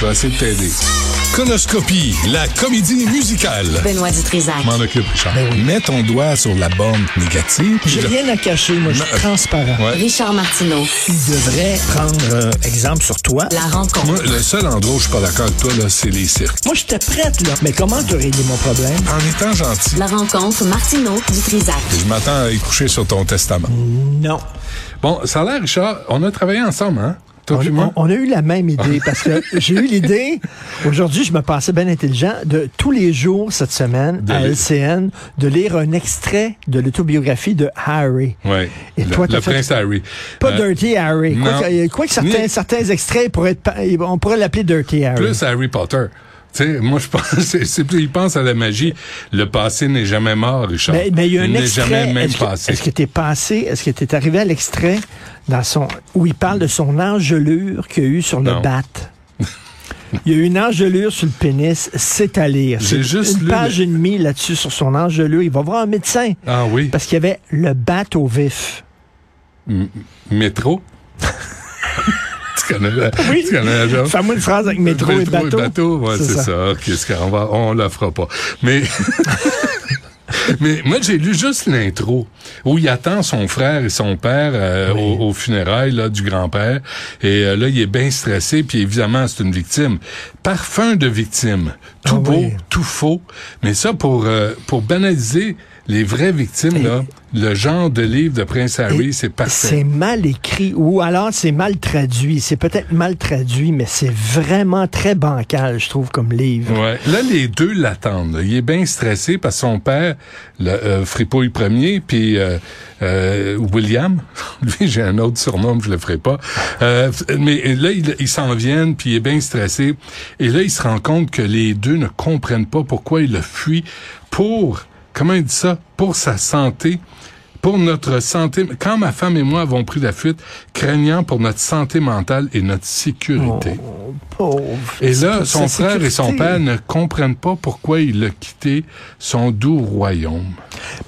Je vais essayer de t'aider. Conoscopie, la comédie musicale. Benoît Dutrisac. M'en occupe, Richard. Mets ton doigt sur la borne négative. J'ai rien à cacher, moi, je suis transparent. Ouais. Richard Martineau. Il devrait prendre euh, exemple sur toi. La rencontre. Moi, le seul endroit où je suis pas d'accord avec toi, là, c'est les cirques. Moi, j'étais prête, là. Mais comment tu réglé mon problème? En étant gentil, La rencontre Martineau Dutrisac. je m'attends à y coucher sur ton testament. Non. Bon, ça a l'air, Richard, on a travaillé ensemble, hein? On, a eu la même idée parce que j'ai eu l'idée, aujourd'hui, je me pensais bien intelligent, de tous les jours cette semaine De à lire. LCN, de lire un extrait de l'autobiographie de Harry. Oui. Et le, toi, le fait- prince Harry. Pas Euh, Dirty Harry. Quoi non. que, quoi que certains, Ni- certains extraits pourraient être, on pourrait l'appeler Dirty Harry. Plus Harry Potter. Tu sais, moi, je pense, c'est, plus, il pense à la magie. Le passé n'est jamais mort, Richard. Mais, mais il y a un n'est extrait. jamais même Est-ce que, passé. est-ce que t'es passé, est-ce que t'es arrivé à l'extrait dans son, où il parle de son engelure qu'il y a eu sur le bat? Il y a eu une engelure sur le pénis, c'est à lire. J'ai C'est juste une lu page le- et demie là-dessus sur son engelure. Il va voir un médecin Ah oui? parce qu'il y avait le bat au vif. M- métro? tu connais la, Oui. tu connais la joke? Fais-moi une phrase avec métro, et bateau. ouais, C'est c'est ça. qu'on va, on la fera pas. Mais, mais moi, j'ai lu juste l'intro où il attend son frère et son père euh, au, au funérailles là, du grand-père. Et euh, là, il est bien stressé. Puis évidemment, c'est une victime. Parfum de victime. Tout Ah beau, oui. tout faux. Mais ça, pour, euh, pour banaliser les vraies victimes, là, le genre de livre de Prince Harry, c'est parfait. C'est mal écrit ou alors c'est mal traduit. C'est peut-être mal traduit, mais c'est vraiment très bancal, je trouve, comme livre. Ouais. Là, les deux l'attendent. Il est bien stressé parce que son père, le euh, Fripouille premier, puis euh, euh, William, lui j'ai un autre surnom, mais je le ferai pas. Euh, mais là, ils il s'en viennent, puis il est bien stressé. Et là, il se rend compte que les deux ne comprennent pas pourquoi il a fui pour, comment il dit ça, pour sa santé. Pour notre santé, quand ma femme et moi avons pris la fuite, craignant pour notre santé mentale et notre sécurité. Pauvre. Et là, son frère et son père ne comprennent pas pourquoi il a quitté son doux royaume.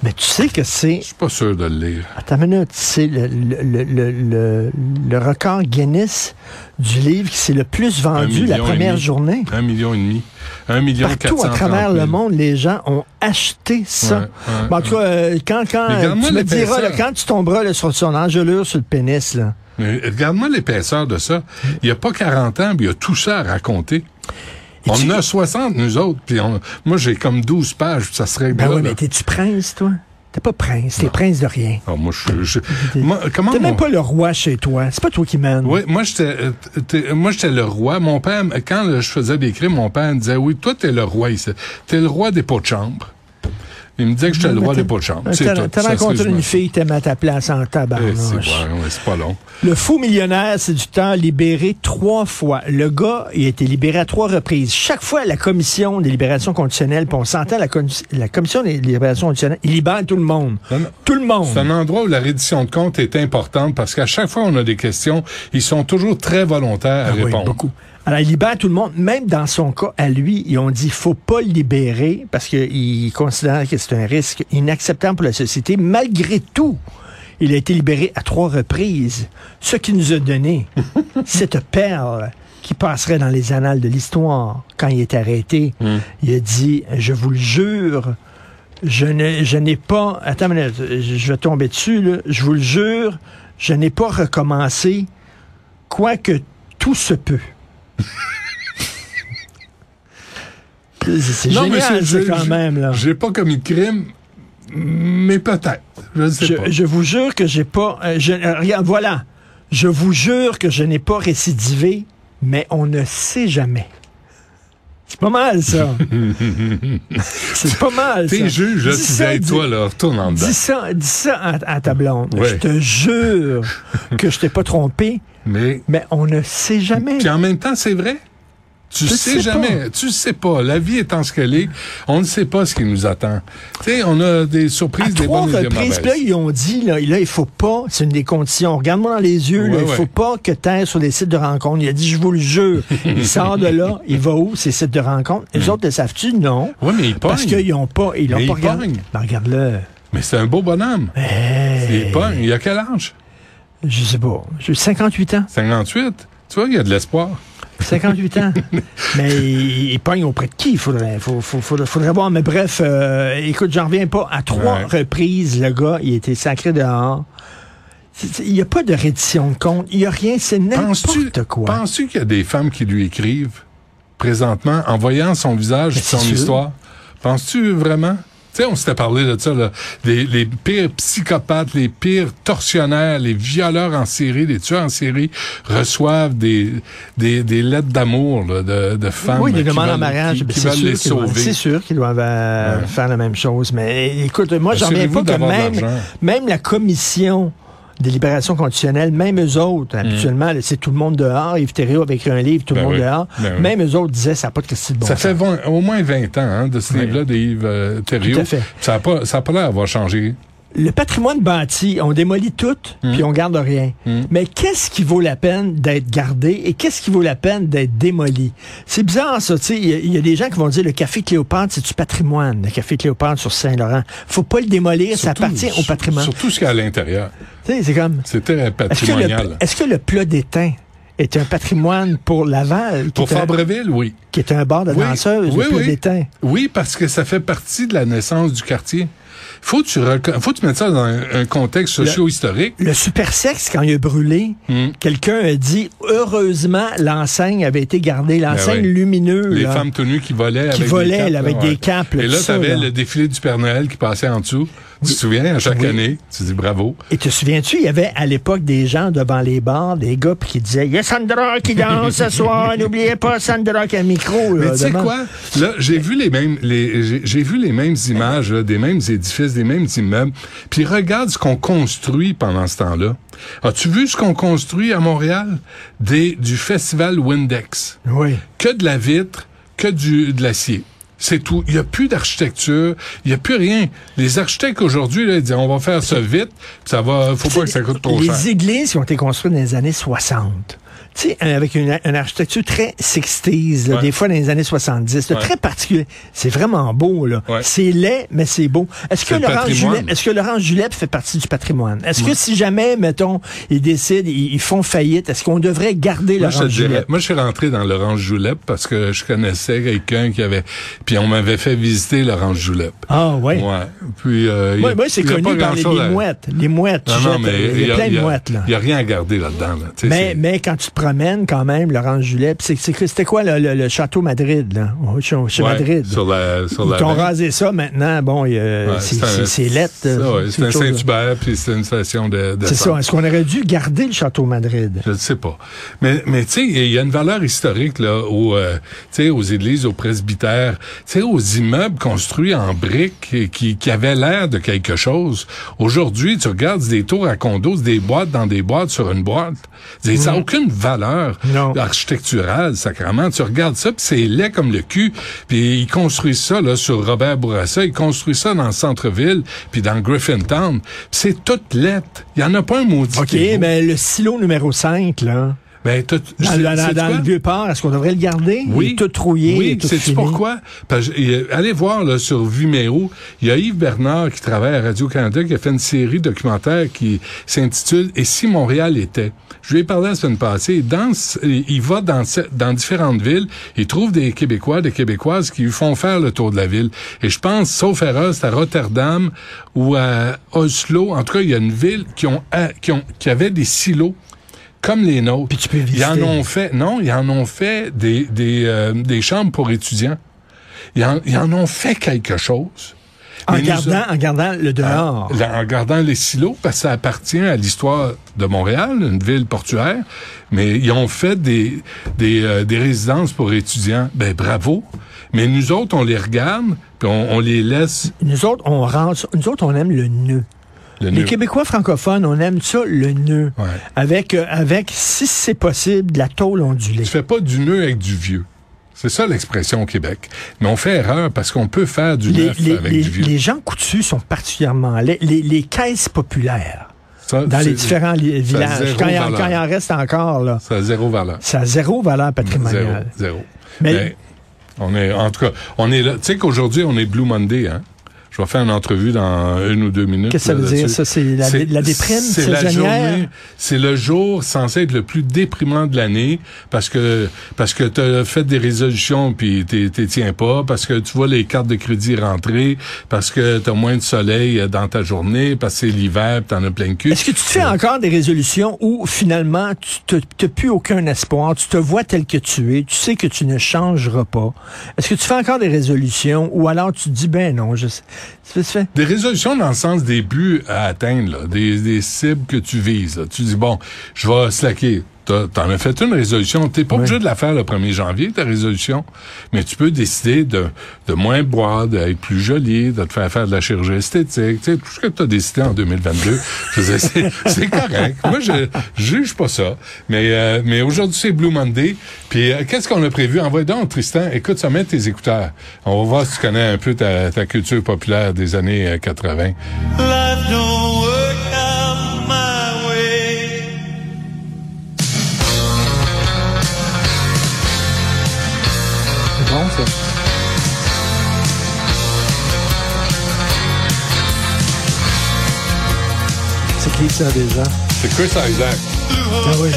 Mais tu sais que c'est. Je suis pas sûr de le lire. Attends une minute, c'est le, le, le, le, le- le record Guinness du livre qui s'est le plus vendu la et première demi. journée. Un million et demi. Un million Partout à 430 travers 000. le monde, les gens ont acheté ça. En tout cas, euh, quand, quand tu me diras, quand tu tomberas sur son engelure sur le pénis, là. Regarde-moi l'épaisseur de ça. Il y a pas 40 ans, puis il y a tout ça à raconter. On tu- en a 60, nous autres, puis on- moi, j'ai comme 12 pages, puis ça serait Ben oui, mais t'es-tu prince, toi? T'es pas prince, t'es prince de rien. Ah, moi, je, je- moi, comment T'es mon- même pas le roi chez toi. C'est pas toi qui mène. Oui, moi j'étais euh, moi j'étais le roi. Mon père quand je faisais des crimes, mon père me disait "Oui, toi t'es le roi ici. T'es le roi des pots de chambre." Il me disait que j'étais le pots de chambre. T'as rencontré une fille qui t'aime à ta place en Eh, c'est ouais, pas long. Le fou millionnaire, c'est du temps libéré trois fois. Le gars, il a été libéré à trois reprises. Chaque fois, la commission des libérations conditionnelles, puis on s'entend, la, commission des libérations conditionnelles, il libère tout le monde. Tout le monde. C'est un endroit où la reddition de comptes est importante parce qu'à chaque fois on a des questions, ils sont toujours très volontaires à Ah oui, répondre. beaucoup. Alors, il libère tout le monde. Même dans son cas, à lui, ils ont dit faut pas le libérer parce qu'ils considèrent que c'est un risque inacceptable pour la société. Malgré tout, il a été libéré à trois reprises. Ce qui nous a donné cette perle qui passerait dans les annales de l'histoire quand il est arrêté. Hmm. Il a dit, je vous le jure, je ne- je n'ai pas... Attends une minute, je je vais tomber dessus, là. Je vous le jure, je n'ai pas recommencé, quoique tout se peut. C'est- génial, c'est- quand même. Là. J'ai pas commis de crime, mais peut-être. Je ne sais Je, pas. je vous jure que j'ai pas... euh, je- euh, regarde, voilà. Je vous jure que je n'ai pas récidivé, mais on ne sait jamais. C'est pas mal, ça. c'est pas mal, ça. T'es juge, là, Dis tu ça, dis, toi, là, retourne en dedans. Dis ça, dis ça à, à ta blonde. Ouais. Je te jure que je t'ai pas trompé, Mais, mais on ne sait jamais. puis en même temps, c'est vrai? Tu Je sais sais jamais. Tu sais pas. La vie étant ce qu'elle est, on ne sait pas ce qui nous attend. Tu sais, on a des À surprises, des bonnes et des mauvaises. puis là, ils ont dit, là, là il faut pas, c'est une des conditions, regarde-moi dans les yeux, là, Ouais, il faut pas que tu sur des sites de rencontres. Il a dit, je vous le jure. il sort de là, il va où, ces sites de rencontres? Les autres, le savent-tu? Non. Oui, mais il Parce qu'ils ont pas, ils l'ont pas il regardé. Ben, regarde-le. Mais c'est un beau bonhomme. Hey, Il pogne. Il a quel âge? je sais pas. J'ai 58 ans. 58? Tu vois, il y a de l'espoir. 58 ans. Mais il, il pogne auprès de qui? Il faudrait, faut, faut- faudrait, faudrait voir. Mais bref, euh, écoute, j'en reviens pas. À trois Ouais. reprises, le gars, il été sacré dehors. Il n'y a pas de reddition de compte. Il n'y a rien. C'est n'importe quoi. penses-tu qu'il y a des femmes qui lui écrivent présentement en voyant son visage et son sûr. histoire? Penses-tu vraiment? Tu sais, on s'était parlé de ça, là. Des, les pires psychopathes, les pires tortionnaires, les violeurs en série, les tueurs en série reçoivent des, des, des lettres d'amour de, de femmes oui, des qui demandes en mariage. qui, qui c'est veulent sûr les qu'ils doivent- sauver. C'est sûr qu'ils doivent euh, Ouais. faire la même chose. Mais écoute, moi, j'en reviens pas que même, même la commission des libérations conditionnelles, même eux autres, habituellement, là, c'est tout le monde dehors. Yves Thériault avec un livre, tout le. Ben monde oui. dehors. Ben oui. Même eux autres disaient, ça n'a pas de Christy de bon Ça sens. fait au moins 20 ans hein, de ce Oui. livre-là d'Yves euh, Thériault. Tout à fait. Ça n'a pas, ça a pas l'air d'avoir changé. Le patrimoine bâti, on démolit tout, Mm. puis on garde rien. Mais qu'est-ce qui vaut la peine d'être gardé et qu'est-ce qui vaut la peine d'être démoli? C'est bizarre, ça. tu sais. Il y, a- il y a des gens qui vont dire le café Cléopâtre, c'est du patrimoine, le café Cléopâtre sur Saint-Laurent. Faut pas le démolir, ça appartient au patrimoine. Surtout ce qu'il y a à l'intérieur. Tu sais, c'est comme. C'est très Est-ce que, patrimonial. est-ce que le plat d'étain est un patrimoine pour Laval, Pour Fabreville, oui. qui est un bar de Oui, danseuses, oui, le oui. d'étain? Oui, parce que ça fait partie de la naissance du quartier. Faut que tu, faut que tu mettes ça dans un, un contexte socio-historique. Le super sexe, quand il a brûlé, Hmm. quelqu'un a dit heureusement l'enseigne avait été gardée, l'enseigne Ben oui. lumineuse. Les là. femmes tenues qui volaient Qui avec volaient, des capes. avec des capes, Et là, tu avais le défilé du Père Noël qui passait en dessous. Tu te souviens, à chaque Oui. année, tu dis bravo. Et te souviens-tu, il y avait à l'époque des gens devant les bars, des gars qui disaient Il y a Sandra qui danse ce soir, n'oubliez pas Sandra qui a un micro. là, Mais tu sais quoi? Là, j'ai vu les mêmes, les, j'ai- j'ai vu les mêmes images, là, des mêmes édifices, des mêmes immeubles. Puis regarde ce qu'on construit pendant ce temps-là. As-tu vu ce qu'on construit à Montréal? Des, du festival Windex. Oui. Que de la vitre, que du, de l'acier. C'est tout. Il n'y a plus d'architecture. Il n'y a plus rien. Les architectes aujourd'hui, ils disent, on va faire ça vite. Ça va, faut pas que ça coûte trop les cher. églises qui ont été construites dans les années 60. Tu sais, euh, avec une, une architecture très 60s, là, Ouais. des fois dans les années 70, là, Ouais. très particulier. C'est vraiment beau, là. Ouais. C'est laid, mais c'est beau. Est-ce que Laurent. Julep, est-ce que Laurent Julep fait partie du patrimoine? Est-ce que si jamais, mettons, ils décident, ils, ils font faillite, est-ce qu'on devrait garder Moi, Laurent Julep? moi, je suis rentré dans l'Orange Julep parce que je connaissais quelqu'un qui avait, puis on m'avait fait visiter l'Orange Julep. Ah, ouais. Ouais. Puis, euh, Moi, moi, c'est connu par les, les mouettes. Les mouettes. Non, non, jettes, mais il y a plein de mouettes, là. Il n'y a rien à garder là-dedans. Là. Mais, mais quand tu te promènes quand même, Laurent Julet, c'était quoi le, le- le château Madrid, là? Oh, Chez, ouais, Madrid. Sur la, sur Ils la veine. rasé ça maintenant. Bon, Ouais, c'est lettre. C'est un Saint-Hubert, puis c'est une station de, de C'est ça. Est-ce qu'on aurait dû garder le château Madrid? Je ne sais pas. Mais, mais tu sais, il y a une valeur historique là, aux, euh, aux églises, aux presbytères, tu sais, aux immeubles construits en briques et qui, qui avaient l'air de quelque chose. Aujourd'hui, tu regardes des tours à condos, des boîtes dans des boîtes sur une boîte. Ça n'a aucune valeur Non. architecturale, sacrément. Tu regardes ça, puis c'est laid comme le cul. Puis ils construisent ça là sur Robert Bourassa, ils construisent ça dans le centre-ville, puis dans Griffintown. C'est tout laid. Il y en a pas un maudit. OK, mais le silo numéro 5, là, Ben, t'as- dans, je- dans- dans le vieux port, est-ce qu'on devrait le garder? Il est tout rouillé, il Oui, est tout sais-tu fini. pourquoi? Parce que, allez voir là, sur Vimeo, il y a Yves Bernard qui travaille à Radio-Canada qui a fait une série documentaire qui s'intitule Et si Montréal était? Je lui ai parlé la semaine passée. Il, danse, il va dans, dans différentes villes. Il trouve des Québécois, des Québécoises qui lui font faire le tour de la ville. Et je pense, sauf erreur, c'est à Rotterdam ou à Oslo. En tout cas, il y a une ville qui ont, qui ont, qui avait des silos comme les nôtres. Puis tu peux Ils en ont fait, non, ils en ont fait des, des, euh, des chambres pour étudiants. Ils en, ils en ont fait quelque chose. En Mais nous gardant, en gardant le dehors. en, en gardant les silos, parce que ça appartient à l'histoire de Montréal, une ville portuaire, mais ils ont fait des, des, euh, des résidences pour étudiants. Ben bravo. Mais nous autres, on les regarde, puis on, on les laisse Nous autres, on rentre, nous autres, on aime le nœud. Le Les nœud. Québécois francophones, on aime ça, le nœud. Ouais. Avec, euh, avec, si c'est possible, de la tôle ondulée. Tu fais pas du nœud avec du vieux. C'est ça l'expression au Québec. Mais on fait erreur parce qu'on peut faire du Les, neuf les- avec les- du vieux. les gens coutus sont particulièrement. Les, les caisses populaires Ça, dans les différents villages, quand il, en, valeur. quand il en reste encore, là, Ça a zéro valeur. ça a zéro valeur Zéro. patrimoniale. Zéro. Mais- Mais on est, en tout cas, on est là. Tu sais qu'aujourd'hui, on est Blue Monday, hein? Je vais faire une entrevue dans une ou deux minutes. Qu'est-ce que ça veut dire, ça? C'est la, déprime c'est la journée, c'est le jour censé être le plus déprimant de l'année parce que parce que t'as fait des résolutions puis t'es t'es tiens pas parce que tu vois les cartes de crédit rentrer parce que t'as moins de soleil euh, dans ta journée parce que c'est l'hiver puis t'en as plein le cul. Est-ce que tu te fais encore des résolutions où finalement tu n'as plus aucun espoir, tu te vois tel que tu es, tu sais que tu ne changeras pas? Est-ce que tu fais encore des résolutions ou alors tu te dis ben non, je sais. Des résolutions dans le sens des buts à atteindre, des, des cibles que tu vises. Tu dis, bon, je vais slacker. T'en as fait une résolution. T'es pas Oui. obligé de la faire le 1er janvier, ta résolution. Mais tu peux décider de, de moins boire, d'être plus joli, de te faire faire de la chirurgie esthétique. Tu sais, tout ce que tu as décidé en 2022, je veux dire, c'est correct. Moi, je, je juge pas ça. Mais, euh, mais aujourd'hui, c'est Blue Monday. Puis, euh, qu'est-ce qu'on a prévu? Envoie donc, Tristan. Écoute, ça met tes écouteurs. On va voir si tu connais un peu ta, ta culture populaire des années euh, 80. Life ça. C'est qui ça déjà? C'est Chris Isaac. Ah oui.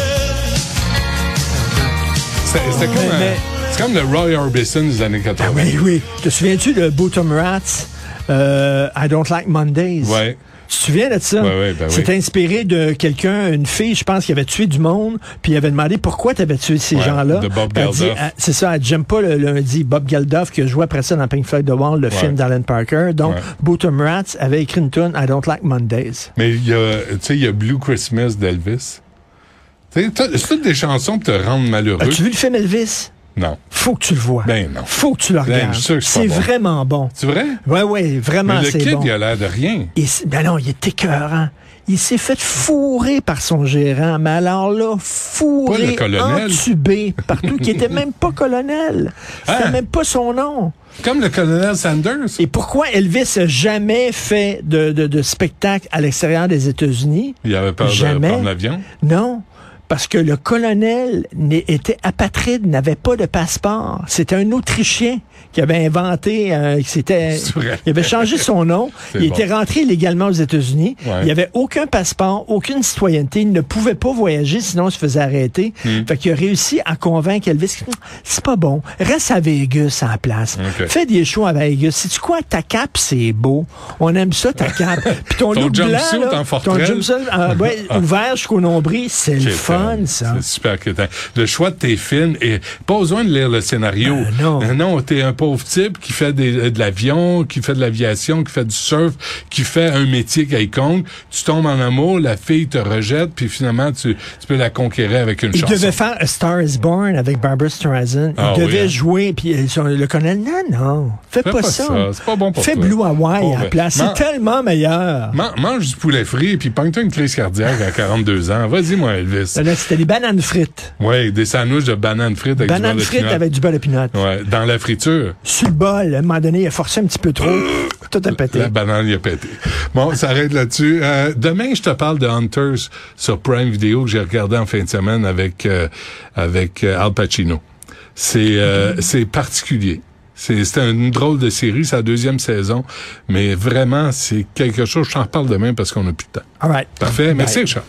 C'était comme, Mais- un- mais- c'est comme le Roy Orbison des années 80. Ah oui, oui. Te souviens-tu de Bottom Rats? euh, I don't like Mondays. Ouais. Tu te souviens de ça? Ouais, ouais, ben C'est oui. inspiré de quelqu'un, une fille, je pense, qui avait tué du monde, puis il avait demandé pourquoi tu avais tué ces Ouais, gens-là. ah, C'est ça, j'aime pas le lundi. Bob Geldof, qui a joué après ça dans Pink Floyd The Wall, le film d'Alan Parker. Donc. Bottom Rats avait écrit une tune I don't like Mondays. Mais il y a, tu sais, il y a Blue Christmas d'Elvis. C'est toutes des chansons pour te rendre malheureux. As-tu vu le film Elvis? Non. Faut que tu le vois. Ben non. Faut que tu le Ben, regardes. c'est c'est bon. vraiment bon. C'est vrai? Ouais, ouais, vraiment, Mais le c'est kid, bon. il a l'air de rien. Et c'est- ben non, il est écœurant. Il s'est fait fourrer par son gérant, mais alors là, fourré, le entubé partout, qui était même pas colonel. C'était Ah. même pas son nom. Comme le colonel Sanders. Et pourquoi Elvis a jamais fait de, de, de spectacle à l'extérieur des États-Unis? Il avait peur Jamais. de prendre l'avion. Non. Parce que le colonel était apatride, n'avait pas de passeport. C'était un Autrichien qui avait inventé, euh, vrai. il avait changé son nom. Il bon. était rentré illégalement aux États-Unis. Ouais. Il avait aucun passeport, aucune citoyenneté. Il ne pouvait pas voyager, sinon il se faisait arrêter. Hmm. Fait qu'il a réussi à convaincre Elvis, Hum, c'est pas bon. Reste à Vegas en place. Fais des shows à Vegas. Si tu quoi, ta cape, c'est beau. On aime ça, ta cape. Puis ton, Ton look blanc, jumpsuit là, en ton jumpsuit, euh, ouais, ouvert jusqu'au nombril, c'est le fun, ça. C'est super. Le choix de tes films, et pas besoin de lire le scénario. Ben non. Non, t'es un pauvre type qui fait des, euh, de l'avion, qui fait de l'aviation, qui fait du surf, qui fait un métier quelconque. Tu tombes en amour, la fille te rejette, puis finalement, tu, tu peux la conquérir avec une Il chanson. devait faire A Star is Born avec Barbara Streisand. Il Ah oui, devait hein? jouer, puis euh, le colonel, non, non, fais, Fais pas, pas ça. ça, c'est pas bon pour Fais toi. Blue Hawaii à Pauvre. la place. Man- C'est tellement meilleur. Man- mange du poulet frit, puis pogne-toi une crise cardiaque à 42 ans. Vas-y, moi, Elvis. Là, C'était des bananes frites. Ouais, des sandwichs de bananes frites avec Bananes du beurre de frites pinot. avec du beurre de pinot. Ouais, dans la friture. Sur le bol, à un moment donné, il a forcé un petit peu trop. Tout a pété. La banane, il a pété. Bon, ça arrête là-dessus. Euh, demain, je te parle de Hunters sur Prime Video que j'ai regardé en fin de semaine avec euh, avec euh, Al Pacino. C'est euh, c'est particulier. C'est une drôle de série, c'est la deuxième saison, mais vraiment, c'est quelque chose. Je t'en reparle demain parce qu'on n'a plus de temps. All right. Parfait. Merci. Richard.